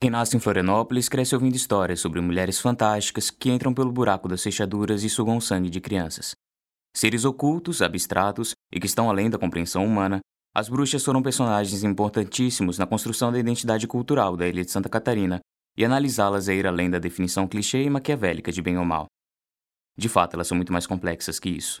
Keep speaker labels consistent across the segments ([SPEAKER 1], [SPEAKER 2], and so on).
[SPEAKER 1] Quem nasce em Florianópolis cresce ouvindo histórias sobre mulheres fantásticas que entram pelo buraco das fechaduras e sugam sangue de crianças. Seres ocultos, abstratos e que estão além da compreensão humana, as bruxas foram personagens importantíssimos na construção da identidade cultural da ilha de Santa Catarina, e analisá-las é ir além da definição clichê e maquiavélica de bem ou mal. De fato, elas são muito mais complexas que isso.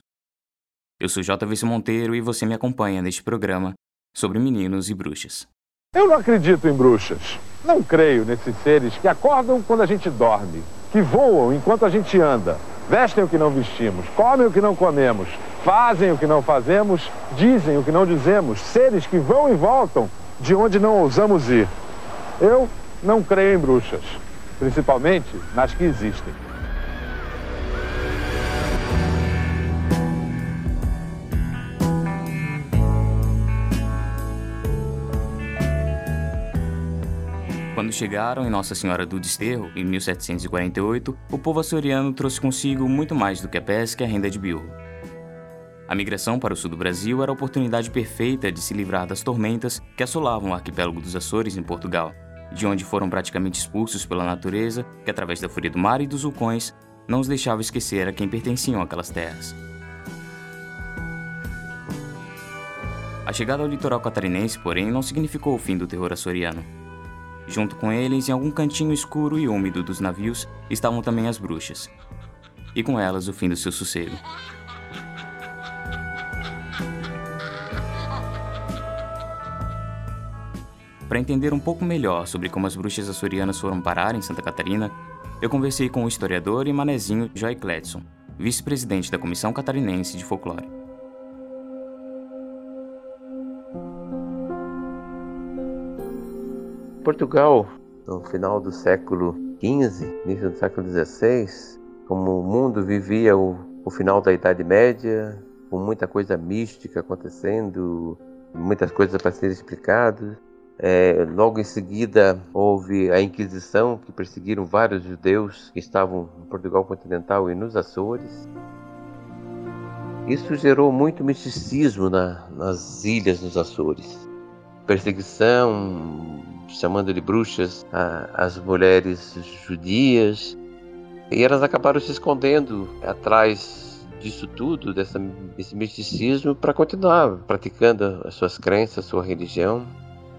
[SPEAKER 1] Eu sou JVC Monteiro e você me acompanha neste programa sobre meninos e bruxas.
[SPEAKER 2] Eu não acredito em bruxas. Não creio nesses seres que acordam quando a gente dorme, que voam enquanto a gente anda, vestem o que não vestimos, comem o que não comemos, fazem o que não fazemos, dizem o que não dizemos, seres que vão e voltam de onde não ousamos ir. Eu não creio em bruxas, principalmente nas que existem.
[SPEAKER 1] Quando chegaram em Nossa Senhora do Desterro, em 1748, o povo açoriano trouxe consigo muito mais do que a pesca e a renda de biurro. A migração para o sul do Brasil era a oportunidade perfeita de se livrar das tormentas que assolavam o arquipélago dos Açores em Portugal, de onde foram praticamente expulsos pela natureza, que através da fúria do mar e dos vulcões não os deixava esquecer a quem pertenciam aquelas terras. A chegada ao litoral catarinense, porém, não significou o fim do terror açoriano. Junto com eles, em algum cantinho escuro e úmido dos navios, estavam também as bruxas. E com elas o fim do seu sossego. Para entender um pouco melhor sobre como as bruxas açorianas foram parar em Santa Catarina, eu conversei com o historiador e manezinho Joy Cledson, vice-presidente da Comissão Catarinense de Folclore.
[SPEAKER 3] Portugal, no final do século XV, início do século XVI, como o mundo vivia o, o final da Idade Média, com muita coisa mística acontecendo, muitas coisas para serem explicadas. É, logo em seguida houve a Inquisição, que perseguiram vários judeus que estavam em Portugal continental e nos Açores. Isso gerou muito misticismo na, nas ilhas dos Açores. Perseguição, chamando de bruxas a, as mulheres judias. E elas acabaram se escondendo atrás disso tudo, dessa, desse misticismo, para continuar praticando as suas crenças, sua religião.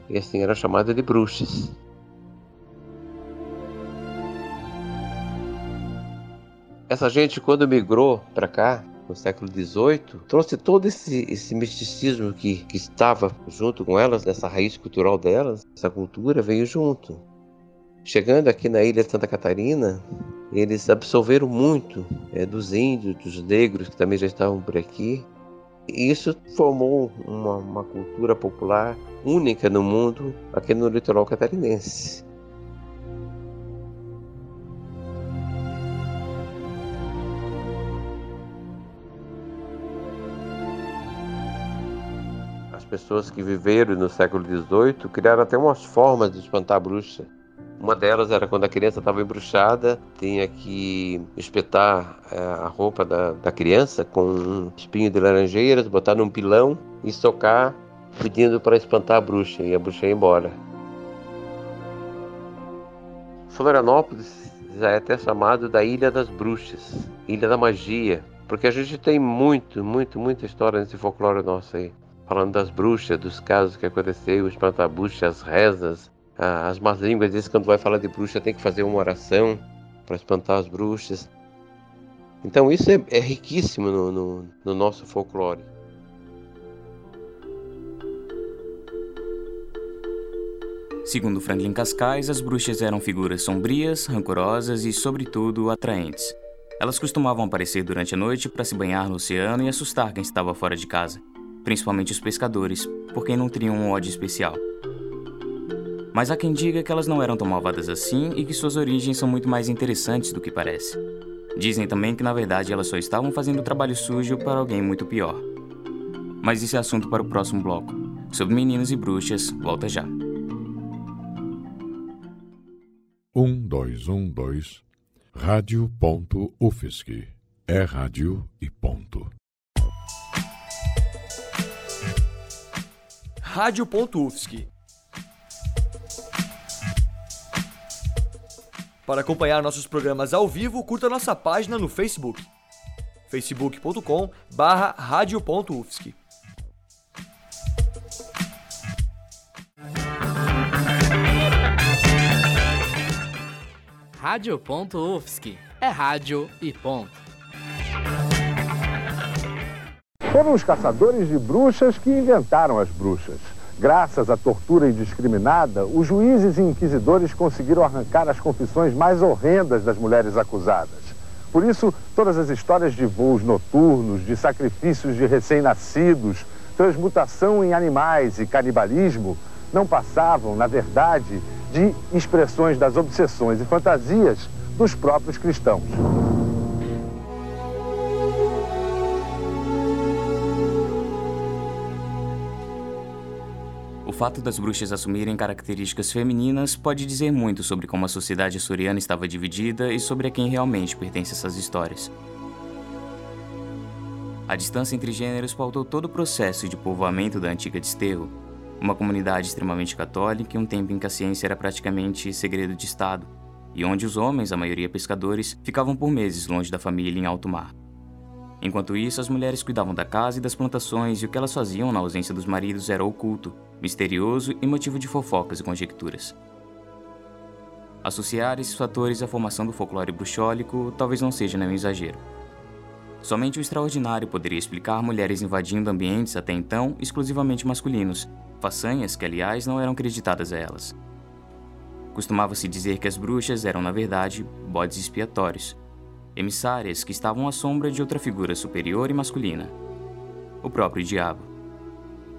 [SPEAKER 3] E assim eram chamadas de bruxas. Essa gente, quando migrou para cá, no século XVIII, trouxe todo esse, esse misticismo que, que estava junto com elas, dessa raiz cultural delas, essa cultura veio junto. Chegando aqui na ilha de Santa Catarina, eles absorveram muito é, dos índios, dos negros que também já estavam por aqui. E isso formou uma, uma cultura popular única no mundo aqui no litoral catarinense. Pessoas que viveram no século XVIII criaram até umas formas de espantar a bruxa. Uma delas era quando a criança estava embruxada, tinha que espetar eh, a roupa da, da criança com um espinho de laranjeiras, botar num pilão e socar, pedindo para espantar a bruxa, e a bruxa ia embora. Florianópolis já é até chamado da Ilha das Bruxas, Ilha da Magia, porque a gente tem muito, muito, muita história nesse folclore nosso aí falando das bruxas, dos casos que aconteceu, os espantabuchas, as rezas, as más línguas. Às vezes, quando vai falar de bruxa, tem que fazer uma oração para espantar as bruxas. Então, isso é, é riquíssimo no, no, no nosso folclore.
[SPEAKER 1] Segundo Franklin Cascais, as bruxas eram figuras sombrias, rancorosas e, sobretudo, atraentes. Elas costumavam aparecer durante a noite para se banhar no oceano e assustar quem estava fora de casa principalmente os pescadores, por quem não teriam um ódio especial. Mas há quem diga que elas não eram tão malvadas assim e que suas origens são muito mais interessantes do que parece. Dizem também que na verdade elas só estavam fazendo trabalho sujo para alguém muito pior. Mas isso é assunto para o próximo bloco. Sobre meninos e bruxas, volta já.
[SPEAKER 4] Um, dois, um, dois. Rádio.UFSC. É rádio e ponto.
[SPEAKER 5] Rádio.UFSC. Para acompanhar nossos programas ao vivo, curta nossa página no Facebook facebook.com barra radio.ufsc.
[SPEAKER 6] Rádio.UFSC. É rádio e ponto.
[SPEAKER 2] Foram os caçadores de bruxas que inventaram as bruxas. Graças à tortura indiscriminada, os juízes e inquisidores conseguiram arrancar as confissões mais horrendas das mulheres acusadas. Por isso, todas as histórias de voos noturnos, de sacrifícios de recém-nascidos, transmutação em animais e canibalismo não passavam, na verdade, de expressões das obsessões e fantasias dos próprios cristãos.
[SPEAKER 1] Fato das bruxas assumirem características femininas pode dizer muito sobre como a sociedade açoriana estava dividida e sobre a quem realmente pertence essas histórias. A distância entre gêneros pautou todo o processo de povoamento da antiga Desterro, uma comunidade extremamente católica e um tempo em que a ciência era praticamente segredo de Estado, e onde os homens, a maioria pescadores, ficavam por meses longe da família em alto mar. Enquanto isso, as mulheres cuidavam da casa e das plantações, e o que elas faziam na ausência dos maridos era oculto, misterioso e motivo de fofocas e conjecturas. Associar esses fatores à formação do folclore bruxólico talvez não seja nenhum exagero. Somente o extraordinário poderia explicar mulheres invadindo ambientes até então exclusivamente masculinos, façanhas que, aliás, não eram acreditadas a elas. Costumava-se dizer que as bruxas eram, na verdade, bodes expiatórios, emissárias que estavam à sombra de outra figura superior e masculina, o próprio diabo.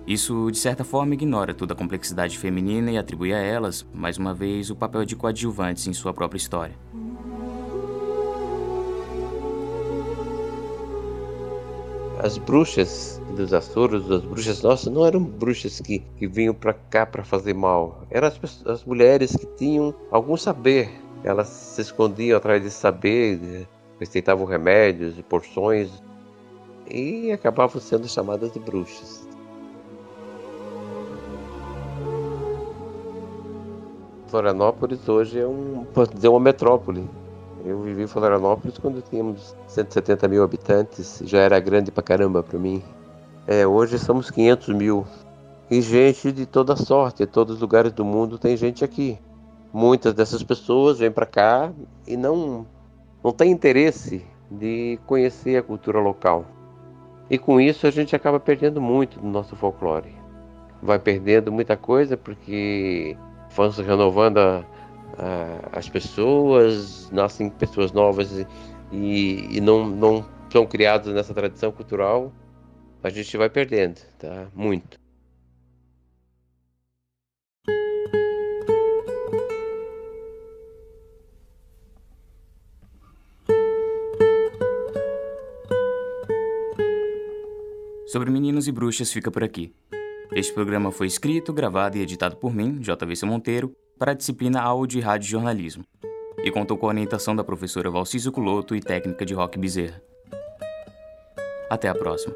[SPEAKER 1] Isso, de certa forma, ignora toda a complexidade feminina e atribui a elas, mais uma vez, o papel de coadjuvantes em sua própria história.
[SPEAKER 3] As bruxas dos Açores, as bruxas nossas, não eram bruxas que, que vinham para cá para fazer mal. Eram as, as mulheres que tinham algum saber. Elas se escondiam atrás de saber, receitavam remédios e porções e acabavam sendo chamadas de bruxas. Florianópolis hoje é um, dizer, uma metrópole. Eu vivi em Florianópolis quando tínhamos 170 mil habitantes, já era grande pra caramba para mim. É, hoje somos 500 mil. E gente de toda sorte, de todos os lugares do mundo tem gente aqui. Muitas dessas pessoas vêm para cá e não, não tem interesse de conhecer a cultura local. E com isso a gente acaba perdendo muito do nosso folclore. Vai perdendo muita coisa porque vão se renovando a, a, as pessoas, nascem pessoas novas e, e não, não são criados nessa tradição cultural, a gente vai perdendo, tá? Muito.
[SPEAKER 1] Sobre Meninos e Bruxas fica por aqui. Este programa foi escrito, gravado e editado por mim, JVC Monteiro, para a disciplina Áudio e Rádio Jornalismo, e contou com a orientação da professora Valciso Culoto e técnica de Rock Bezerra. Até a próxima.